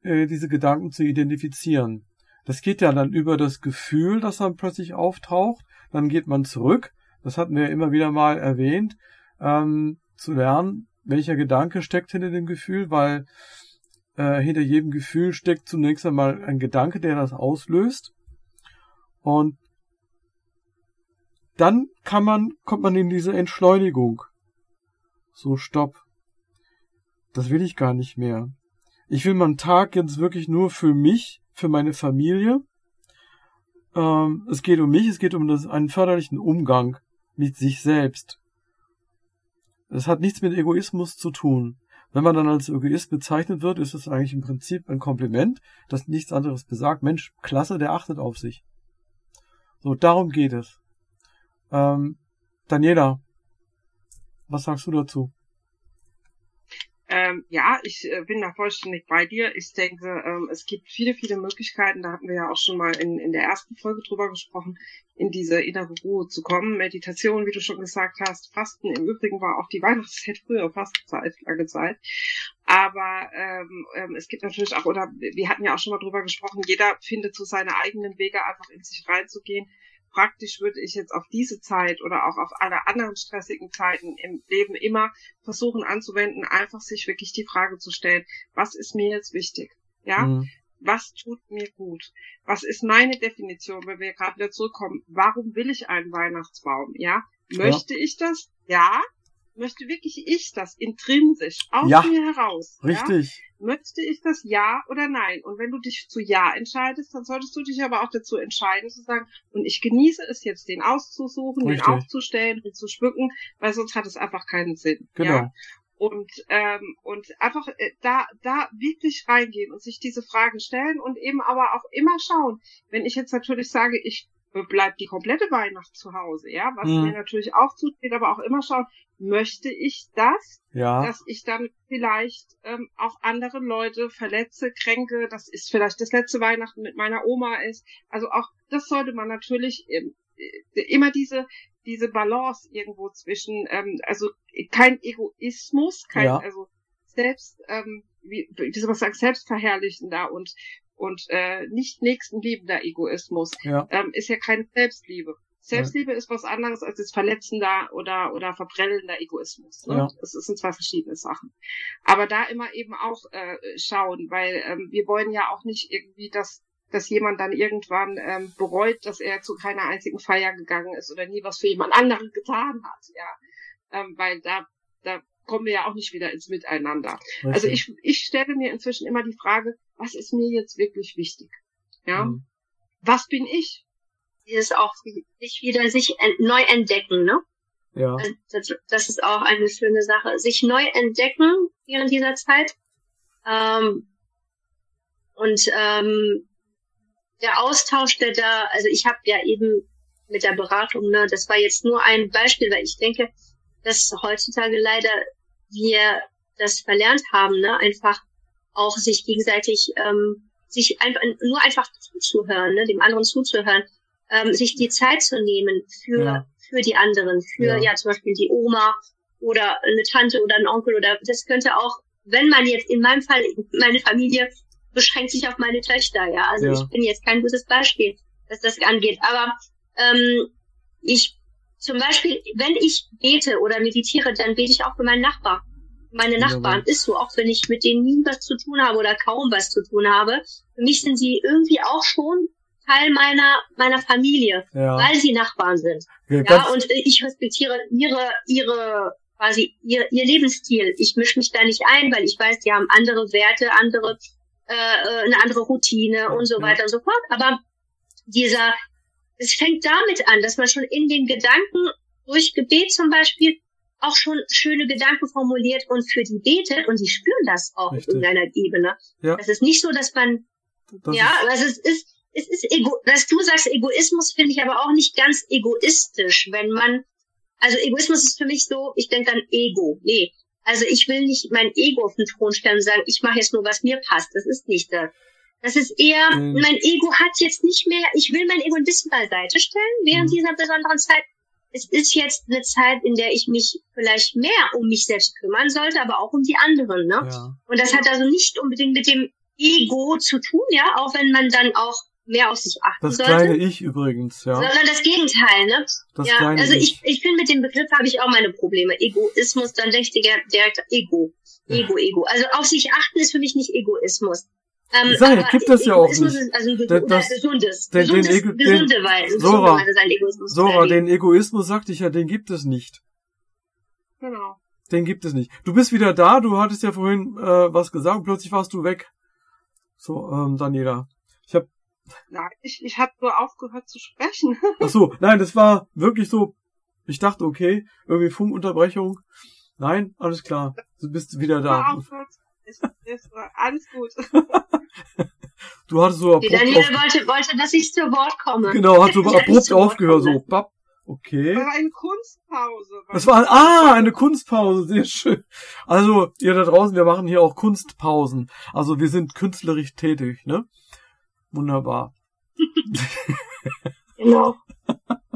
äh, diese Gedanken zu identifizieren. Das geht ja dann über das Gefühl, das dann plötzlich auftaucht, dann geht man zurück das hatten wir immer wieder mal erwähnt, ähm, zu lernen, welcher Gedanke steckt hinter dem Gefühl, weil äh, hinter jedem Gefühl steckt zunächst einmal ein Gedanke, der das auslöst. Und dann kann man, kommt man in diese Entschleunigung. So, stopp. Das will ich gar nicht mehr. Ich will meinen Tag jetzt wirklich nur für mich, für meine Familie. Ähm, es geht um mich, es geht um das, einen förderlichen Umgang mit sich selbst. Es hat nichts mit Egoismus zu tun. Wenn man dann als Egoist bezeichnet wird, ist es eigentlich im Prinzip ein Kompliment, das nichts anderes besagt. Mensch, klasse, der achtet auf sich. So, darum geht es. Ähm, Daniela, was sagst du dazu? Ähm, ja, ich äh, bin da vollständig bei dir. Ich denke, ähm, es gibt viele, viele Möglichkeiten. Da hatten wir ja auch schon mal in, in der ersten Folge drüber gesprochen, in diese innere Ruhe zu kommen. Meditation, wie du schon gesagt hast, Fasten. Im Übrigen war auch die Weihnachtszeit früher Fastenzeit, lange Zeit. Aber ähm, ähm, es gibt natürlich auch, oder wir hatten ja auch schon mal drüber gesprochen, jeder findet so seine eigenen Wege, einfach in sich reinzugehen praktisch würde ich jetzt auf diese Zeit oder auch auf alle anderen stressigen Zeiten im Leben immer versuchen anzuwenden, einfach sich wirklich die Frage zu stellen, was ist mir jetzt wichtig? Ja? Mhm. Was tut mir gut? Was ist meine Definition, wenn wir gerade wieder zurückkommen? Warum will ich einen Weihnachtsbaum? Ja? Möchte ja. ich das? Ja möchte wirklich ich das intrinsisch aus ja, mir heraus? Richtig. Ja? Möchte ich das ja oder nein? Und wenn du dich zu ja entscheidest, dann solltest du dich aber auch dazu entscheiden, zu sagen, und ich genieße es jetzt, den auszusuchen, Richtig. den aufzustellen, den zu schmücken, weil sonst hat es einfach keinen Sinn. Genau. Ja? und ähm, und einfach äh, da da wirklich reingehen und sich diese Fragen stellen und eben aber auch immer schauen. Wenn ich jetzt natürlich sage, ich bleibt die komplette Weihnacht zu Hause, ja, was mhm. mir natürlich auch zusteht, aber auch immer schauen, möchte ich das, ja. dass ich dann vielleicht ähm, auch andere Leute verletze, kränke, das ist vielleicht das letzte Weihnachten mit meiner Oma ist, also auch das sollte man natürlich ähm, äh, immer diese diese Balance irgendwo zwischen, ähm, also kein Egoismus, kein, ja. also selbst, ähm, wie, wie soll man sagen, selbstverherrlichender und und äh, nicht nächstenliebender Egoismus ja. ähm, ist ja keine Selbstliebe. Selbstliebe ja. ist was anderes als das verletzender oder oder verbrennender Egoismus. Ne? Ja. Das sind zwei verschiedene Sachen. Aber da immer eben auch äh, schauen, weil ähm, wir wollen ja auch nicht irgendwie, dass dass jemand dann irgendwann ähm, bereut, dass er zu keiner einzigen Feier gegangen ist oder nie was für jemand anderen getan hat. Ja, ähm, weil da da kommen wir ja auch nicht wieder ins Miteinander. Okay. Also ich, ich stelle mir inzwischen immer die Frage, was ist mir jetzt wirklich wichtig? Ja. Mhm. Was bin ich? Dieses auch sich wieder sich neu entdecken, ne? Ja. Also das, das ist auch eine schöne Sache. Sich neu entdecken während dieser Zeit. Ähm, und ähm, der Austausch, der da, also ich habe ja eben mit der Beratung, ne, das war jetzt nur ein Beispiel, weil ich denke, dass heutzutage leider wir das verlernt haben, ne? einfach auch sich gegenseitig, ähm, sich einfach nur einfach zuzuhören, ne? dem anderen zuzuhören, ähm, sich die Zeit zu nehmen für ja. für die anderen, für ja. ja zum Beispiel die Oma oder eine Tante oder ein Onkel oder das könnte auch, wenn man jetzt in meinem Fall meine Familie beschränkt sich auf meine Töchter, ja, also ja. ich bin jetzt kein gutes Beispiel, was das angeht, aber ähm, ich zum Beispiel, wenn ich bete oder meditiere, dann bete ich auch für meinen Nachbar. Meine Nachbarn ist so, auch wenn ich mit denen nie was zu tun habe oder kaum was zu tun habe. Für mich sind sie irgendwie auch schon Teil meiner meiner Familie, ja. weil sie Nachbarn sind. Ja, ja und ich respektiere ihre ihre quasi ihr, ihr Lebensstil. Ich mische mich da nicht ein, weil ich weiß, die haben andere Werte, andere äh, äh eine andere Routine und so weiter und so fort. Aber dieser es fängt damit an, dass man schon in den Gedanken durch Gebet zum Beispiel auch schon schöne Gedanken formuliert und für die betet und die spüren das auch Richtig. in einer Ebene. Ja. Es ist nicht so, dass man, das ja, also es ist, es ist ego, dass du sagst Egoismus finde ich aber auch nicht ganz egoistisch, wenn man, also Egoismus ist für mich so, ich denke an Ego. Nee. Also ich will nicht mein Ego auf den Thron stellen und sagen, ich mache jetzt nur, was mir passt. Das ist nicht das. Das ist eher, mhm. mein Ego hat jetzt nicht mehr, ich will mein Ego ein bisschen beiseite stellen während mhm. dieser besonderen Zeit. Es ist jetzt eine Zeit, in der ich mich vielleicht mehr um mich selbst kümmern sollte, aber auch um die anderen. Ne? Ja. Und das hat also nicht unbedingt mit dem Ego zu tun, ja, auch wenn man dann auch mehr auf sich achten das sollte. Das kleine Ich übrigens, ja. Sondern das Gegenteil, ne? Das ja, also ich, ich finde mit dem Begriff habe ich auch meine Probleme. Egoismus, dann denke ich direkt Ego. Ego, Ego. Also auf sich achten ist für mich nicht Egoismus. Ähm, Sag, ja, gibt das ja auch nicht. Also ein das, gesundes, den, gesundes, den, Ego, gesunde den, Weise, Sora, Sora, den Egoismus sagte ich ja, den gibt es nicht. Genau. Den gibt es nicht. Du bist wieder da, du hattest ja vorhin äh, was gesagt, plötzlich warst du weg. So, ähm, Daniela. Ich hab. Nein, ich, ich hab nur aufgehört zu sprechen. Ach so, nein, das war wirklich so. Ich dachte, okay, irgendwie Funkunterbrechung. Nein, alles klar. Du bist wieder da. Aufgehört ist, ist alles gut. du hattest so abrupt Die Daniela wollte, wollte, dass ich zu Wort komme. Genau, hat so abrupt aufgehört, so papp. Okay. Das war eine Kunstpause. Das war, ah, eine Kunstpause, sehr schön. Also, ihr da draußen, wir machen hier auch Kunstpausen. Also, wir sind künstlerisch tätig, ne? Wunderbar. Genau.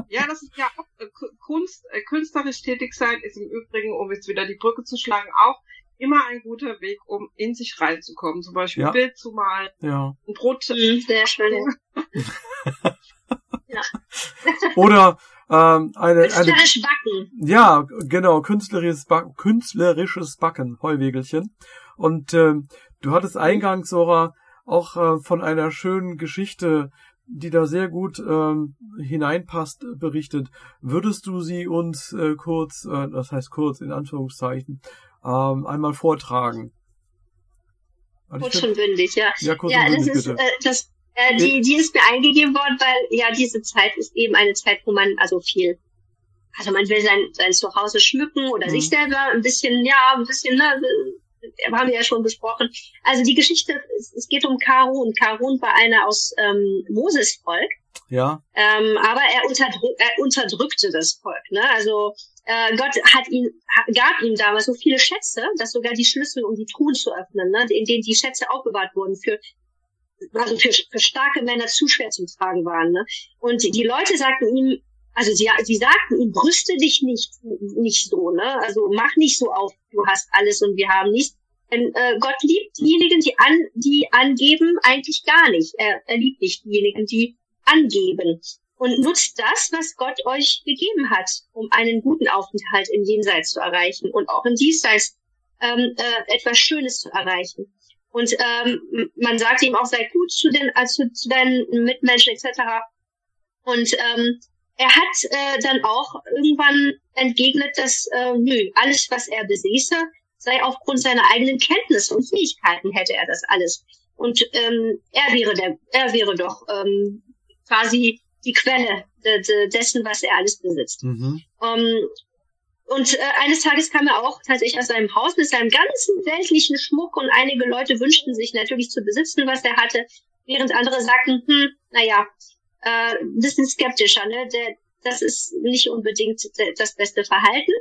Ja, das ist ja auch äh, Ku- Kunst, äh, künstlerisch tätig sein ist im Übrigen, um jetzt wieder die Brücke zu schlagen, auch immer ein guter Weg, um in sich reinzukommen. Zum Beispiel Ja. ein Bild zu malen, Ja. ein Brot Mhm, Sehr schön. Oder ähm, eine, eine Künstlerisch backen. Ja, genau, künstlerisches, Back künstlerisches Backen, Heuwegelchen. Und ähm, du hattest eingangs, Sora, auch äh, von einer schönen Geschichte, die da sehr gut ähm, hineinpasst, berichtet. Würdest du sie uns äh, kurz, äh, das heißt kurz in Anführungszeichen, ähm, einmal vortragen? Also Kurz und bündig, ja. ja, kurz Ja, und das bündig, ist, bitte. äh, das, äh, die, die ist mir eingegeben worden, weil ja diese Zeit ist eben eine Zeit, wo man also viel, also man will sein, sein Zuhause schmücken oder Mhm. sich selber ein bisschen, ja, ein bisschen, ne, äh, haben wir ja schon besprochen. Also die Geschichte, es, es geht um Karun. Karun war einer aus ähm, Moses Volk. Ja, Ähm, aber er, unterdrück, er unterdrückte das Volk. Ne? Also äh, Gott hat ihn, gab ihm damals so viele Schätze, dass sogar die Schlüssel, um die Truhen zu öffnen, ne? in denen die Schätze aufbewahrt wurden, für, also für, für starke Männer zu schwer zum Tragen waren. Ne? Und die Leute sagten ihm, also sie, sie sagten ihm, brüste dich nicht, nicht so, ne? Also mach nicht so auf, du hast alles und wir haben nichts. Denn äh, Gott liebt diejenigen, die an, die angeben, eigentlich gar nicht. Er, er liebt nicht diejenigen, die angeben. Und nutzt das, was Gott euch gegeben hat, um einen guten Aufenthalt im Jenseits zu erreichen und auch im Diesseits ähm, äh, etwas Schönes zu erreichen. Und ähm, man sagt ihm auch, sei gut zu, den, also zu deinen Mitmenschen etc. Und ähm, er hat äh, dann auch irgendwann entgegnet, dass äh, nö, alles, was er besäße, sei aufgrund seiner eigenen Kenntnisse und Fähigkeiten hätte er das alles. Und ähm, er wäre der, er wäre doch ähm, quasi die Quelle de, de, dessen, was er alles besitzt. mhm. Ähm, und äh, eines Tages kam er auch tatsächlich aus seinem Haus mit seinem ganzen weltlichen Schmuck und einige Leute wünschten sich natürlich zu besitzen, was er hatte, während andere sagten, hm, naja, äh, ein bisschen skeptischer, ne? Der, das ist nicht unbedingt das beste Verhalten.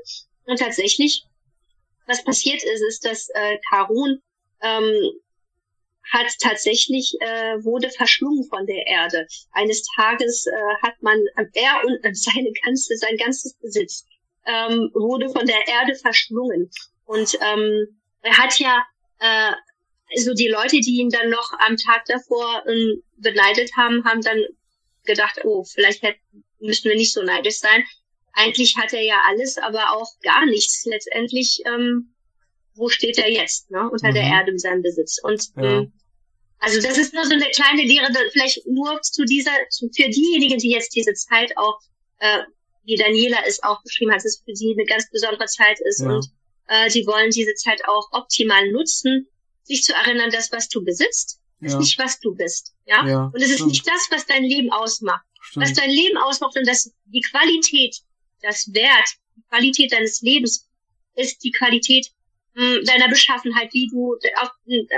Und tatsächlich, was passiert ist, ist, dass äh, Karun ähm, hat tatsächlich äh, wurde verschlungen von der Erde. Eines Tages äh, hat man er und äh, seine ganze sein ganzes Besitz ähm, wurde von der Erde verschlungen und ähm, er hat ja äh, also die Leute, die ihn dann noch am Tag davor ähm, beneidet haben, haben dann gedacht, oh, vielleicht hätt, müssten wir nicht so neidisch sein. Eigentlich hat er ja alles, aber auch gar nichts. Letztendlich, ähm, wo steht er jetzt? Ne? Unter Mhm. der Erde mit seinem Besitz. Und Ja. ähm, also das ist nur so eine kleine Lehre, vielleicht nur zu dieser, zu, für diejenigen, die jetzt diese Zeit auch, äh, wie Daniela es auch beschrieben hat, dass es für sie eine ganz besondere Zeit ist Ja. und äh, die wollen diese Zeit auch optimal nutzen, sich zu erinnern, dass was du besitzt, ist Ja. nicht was du bist. Ja? Ja, und es ist stimmt. nicht das, was dein Leben ausmacht. Was Stimmt. dein Leben ausmacht und das, die Qualität, das Wert, die Qualität deines Lebens ist die Qualität deiner Beschaffenheit, wie du auf,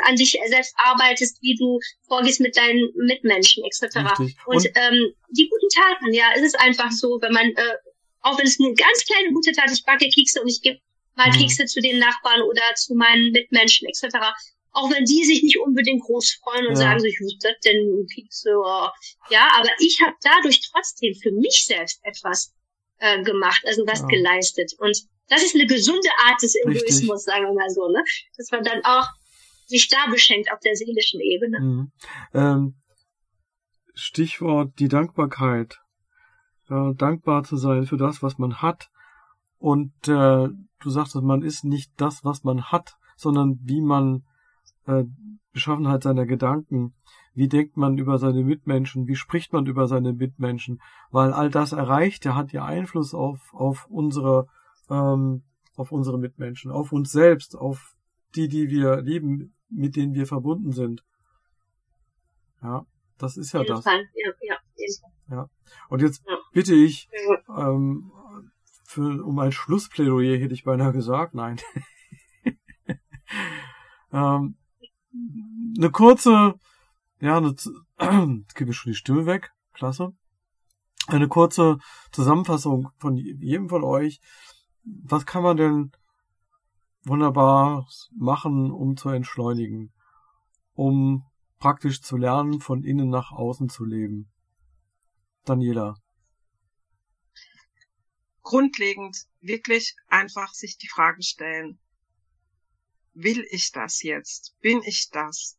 an dich selbst arbeitest, wie du vorgehst mit deinen Mitmenschen etc. Und, Und, ähm, die guten Taten, ja, es ist einfach so, wenn man, äh, auch wenn es eine ganz kleine gute Tat ist, ich backe Kekse und ich gebe mal Mhm. Kekse zu den Nachbarn oder zu meinen Mitmenschen etc. Auch wenn die sich nicht unbedingt groß freuen und Ja. sagen sich, was ist das denn, Kekse? oh. Ja, aber ich habe dadurch trotzdem für mich selbst etwas äh, gemacht, also was Ja. geleistet. Und das ist eine gesunde Art des. Egoismus, sagen wir mal so, ne? Dass man dann auch sich da beschenkt auf der seelischen Ebene. Mhm. Ähm, Stichwort die Dankbarkeit. Äh, dankbar zu sein für das, was man hat. Und äh, du sagtest, man ist nicht das, was man hat, sondern wie man äh, Beschaffenheit seiner Gedanken, wie denkt man über seine Mitmenschen, wie spricht man über seine Mitmenschen, weil all das erreicht, ja, hat ja Einfluss auf, auf unsere, ähm, auf unsere Mitmenschen, auf uns selbst, auf die, die wir lieben, mit denen wir verbunden sind. Ja, das ist ja das. Fall. Ja, ja, Fall. Und jetzt Ja. bitte ich, Ja. ähm, für, um ein Schlussplädoyer hätte ich beinahe gesagt, nein. ähm, eine kurze, ja, eine, jetzt gebe ich schon die Stimme weg, klasse. eine kurze Zusammenfassung von jedem von euch. Was kann man denn wunderbar machen, um zu entschleunigen, um praktisch zu lernen, von innen nach außen zu leben? Daniela. Grundlegend wirklich einfach sich die Frage stellen, will ich das jetzt? Bin ich das?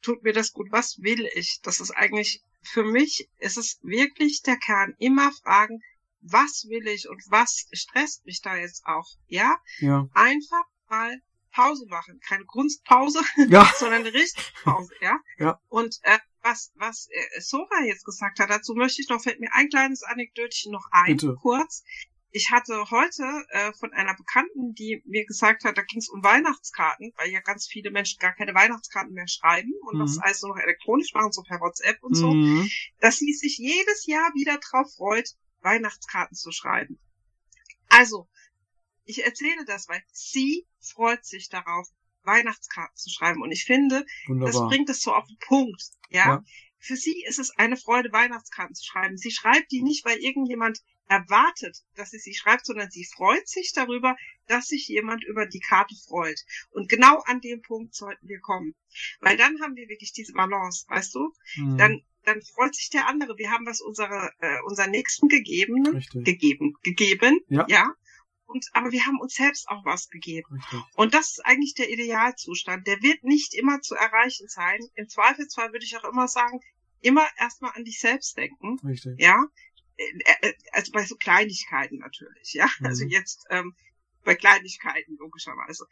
Tut mir das gut? Was will ich? Das ist eigentlich, für mich ist es wirklich der Kern. Immer fragen, was will ich und was stresst mich da jetzt auch? Ja? Ja. Einfach mal Pause machen. Keine Kunstpause, Ja. sondern eine richtige Pause, ja? Ja. Und äh, was, was äh, Sora jetzt gesagt hat, dazu möchte ich noch, fällt mir ein kleines Anekdötchen noch ein, Bitte. kurz. Ich hatte heute äh, von einer Bekannten, die mir gesagt hat, da ging es um Weihnachtskarten, weil ja ganz viele Menschen gar keine Weihnachtskarten mehr schreiben und Mhm. das alles nur noch elektronisch machen, so per WhatsApp und so, Mhm. dass sie sich jedes Jahr wieder drauf freut, Weihnachtskarten zu schreiben. Also, ich erzähle das, weil sie freut sich darauf, Weihnachtskarten zu schreiben. Und ich finde, das Wunderbar. bringt es so auf den Punkt. Ja? Ja. Für sie ist es eine Freude, Weihnachtskarten zu schreiben. Sie schreibt die nicht, weil irgendjemand erwartet, dass sie sie schreibt, sondern sie freut sich darüber, dass sich jemand über die Karte freut. Und genau an dem Punkt sollten wir kommen. Weil dann haben wir wirklich diese Balance, weißt du? Mhm. Dann, dann freut sich der andere. Wir haben was unsere, äh, unseren Nächsten gegeben, Richtig. gegeben, gegeben, Ja. ja. Und, aber wir haben uns selbst auch was gegeben. Richtig. Und das ist eigentlich der Idealzustand. Der wird nicht immer zu erreichen sein. Im Zweifelsfall würde ich auch immer sagen, immer erstmal an dich selbst denken. Richtig. Ja. Äh, äh, Also bei so Kleinigkeiten natürlich, ja. Mhm. Also jetzt ähm, bei Kleinigkeiten logischerweise.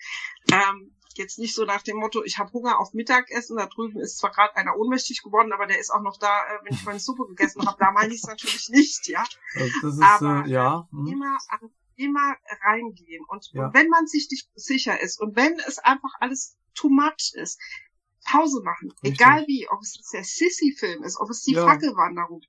Ähm, jetzt nicht so nach dem Motto, ich habe Hunger auf Mittagessen, da drüben ist zwar gerade einer ohnmächtig geworden, aber der ist auch noch da, äh, wenn ich meine Suppe gegessen habe. Da meine ich es natürlich nicht, ja. Das ist, Aber, äh, ja. mhm. Immer an immer reingehen. Und, Ja. und wenn man sich nicht sicher ist und wenn es einfach alles too much ist, Pause machen. Richtig. Egal wie, ob es der Sissy-Film ist, ob es die Ja. Fackelwanderung,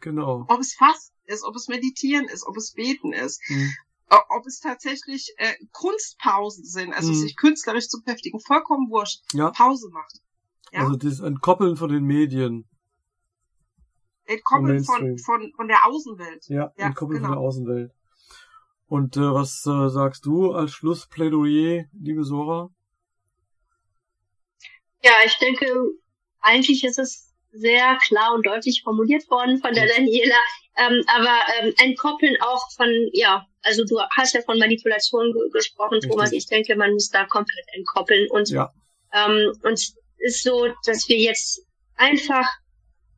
Genau. ob es Fasten ist, ob es Meditieren ist, ob es Beten ist, Mhm. Ob es tatsächlich äh, Kunstpausen sind, also Mhm. sich künstlerisch zu beschäftigen, vollkommen wurscht. Ja. Pause macht. Ja. Also das Entkoppeln von den Medien. Entkoppeln von, von, von der Außenwelt. Ja, Ja, entkoppeln von genau. der Außenwelt. Und äh, was äh, sagst du als Schlussplädoyer, liebe Sora? Ja, ich denke, eigentlich ist es sehr klar und deutlich formuliert worden von der Daniela. Ähm, aber ähm, entkoppeln auch von, ja, also du hast ja von Manipulation ge gesprochen, Richtig. Thomas. Ich denke, man muss da komplett entkoppeln. Und, Ja. ähm, und es ist so, dass wir jetzt einfach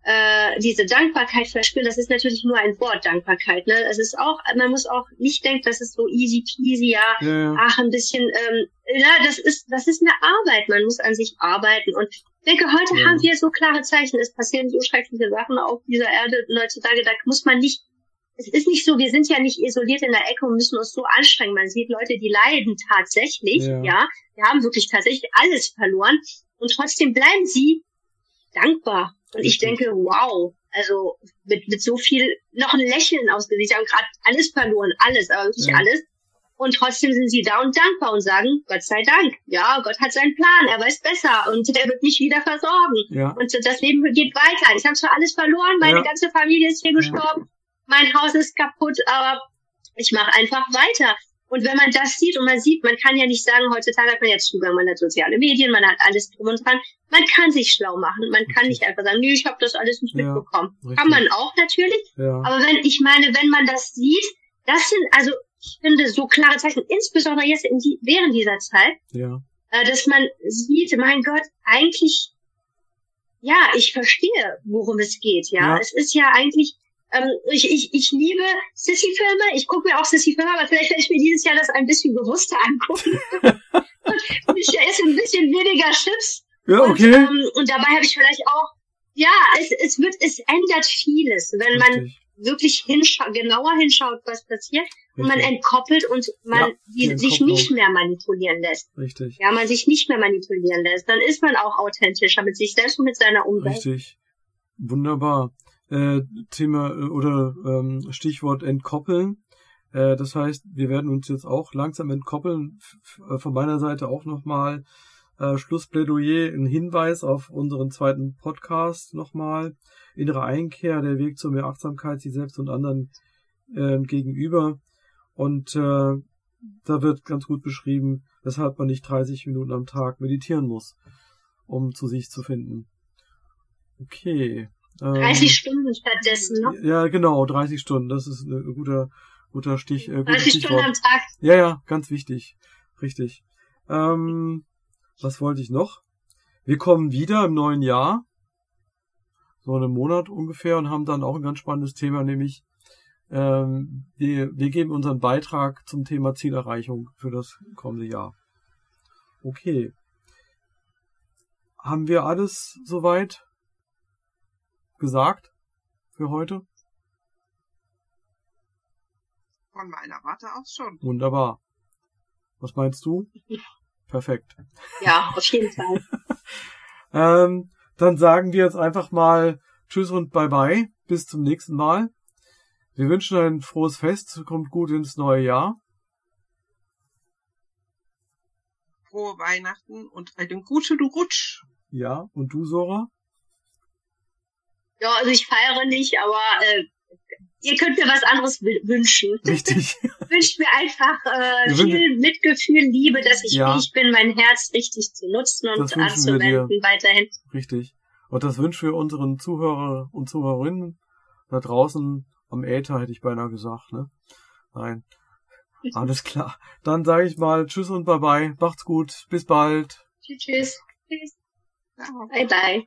äh, diese Dankbarkeit verspüren. Das ist natürlich nur ein Wort, Dankbarkeit. Ne? Es ist auch, man muss auch nicht denken, das ist so easy peasy, ja, Ja, ach, ein bisschen, ähm, ja, das ist, das ist eine Arbeit. Man muss an sich arbeiten. Und ich denke, heute Ja. haben wir so klare Zeichen. Es passieren so schreckliche Sachen auf dieser Erde. Und heutzutage, da muss man nicht, es ist nicht so, wir sind ja nicht isoliert in der Ecke und müssen uns so anstrengen. Man sieht Leute, die leiden tatsächlich, Ja. ja. Wir haben wirklich tatsächlich alles verloren. Und trotzdem bleiben sie dankbar. Und ich denke, wow, also mit, mit so viel, noch ein Lächeln ausgesehen. Sie haben gerade alles verloren, alles, aber wirklich Ja. alles. Und trotzdem sind sie da und dankbar und sagen, Gott sei Dank, ja, Gott hat seinen Plan, er weiß besser und er wird mich wieder versorgen. Ja, Und das Leben geht weiter. Ich habe zwar alles verloren, meine Ja. ganze Familie ist hier gestorben, mein Haus ist kaputt, aber ich mache einfach weiter. Und wenn man das sieht und man sieht, man kann ja nicht sagen, heutzutage hat man jetzt Zugang, man hat soziale Medien, man hat alles drum und dran. Man kann sich schlau machen. Man kann nicht einfach sagen, nö, ich habe das alles nicht Ja, mitbekommen. richtig. Kann man auch natürlich. ja. Aber wenn, ich meine, wenn man das sieht, das sind, also ich finde so klare Zeichen, insbesondere jetzt in die, während dieser Zeit, ja. äh, dass man sieht, mein Gott, eigentlich, ja, ich verstehe, worum es geht, ja. Ja. Es ist ja eigentlich, ähm, ich, ich, ich liebe Sissy-Filme, ich gucke mir auch Sissy-Filme, aber vielleicht werde ich mir dieses Jahr das ein bisschen bewusster angucken. und ich esse ein bisschen weniger Chips. Ja, Und, okay. ähm, und dabei habe ich vielleicht auch, ja, es, es wird, es ändert vieles, wenn man Richtig, wirklich hinschaut, genauer hinschaut, was passiert, und man entkoppelt und man Ja, sich nicht mehr manipulieren lässt. richtig, Ja, man sich nicht mehr manipulieren lässt, dann ist man auch authentischer mit sich selbst und mit seiner Umwelt. richtig. Wunderbar. Äh, Thema äh, oder ähm, Stichwort entkoppeln. Äh, das heißt, wir werden uns jetzt auch langsam entkoppeln. F- von meiner Seite auch nochmal äh, Schlussplädoyer ein Hinweis auf unseren zweiten Podcast nochmal. Innere Einkehr, der Weg zur mehr Achtsamkeit, sich selbst und anderen äh, gegenüber. Und äh, da wird ganz gut beschrieben, weshalb man nicht 30 Minuten am Tag meditieren muss, um zu sich zu finden. Okay. Ähm, 30 Stunden stattdessen, ne? Ja, genau, 30 Stunden. Das ist ein guter, guter Stich. Äh, 30 Stunden am Tag. Ja, ja, ganz wichtig. Richtig. Ähm, was wollte ich noch? Wir kommen wieder im neuen Jahr. So einen Monat ungefähr und haben dann auch ein ganz spannendes Thema, nämlich ähm, wir, wir geben unseren Beitrag zum Thema Zielerreichung für das kommende Jahr. Okay. Haben wir alles soweit gesagt für heute? Von meiner Warte aus schon. Wunderbar. Was meinst du? Perfekt. Ja, auf jeden Fall. ähm, dann sagen wir jetzt einfach mal Tschüss und Bye Bye. Bis zum nächsten Mal. Wir wünschen ein frohes Fest, kommt gut ins neue Jahr. Frohe Weihnachten und einen guten Rutsch. Ja, und du, Sora? Ja, also ich feiere nicht, aber äh, ihr könnt mir was anderes wünschen. Richtig. Wünscht mir einfach äh, viel Mitgefühl, Liebe, dass ich ja. ich bin, mein Herz richtig zu nutzen und anzuwenden weiterhin. Richtig. Und das wünschen wir unseren Zuhörer und Zuhörerinnen da draußen am Äther hätte ich beinahe gesagt, ne? Nein. Alles klar. Dann sage ich mal Tschüss und Bye Bye. Macht's gut. Bis bald. Tschüss. Tschüss. Bye Bye.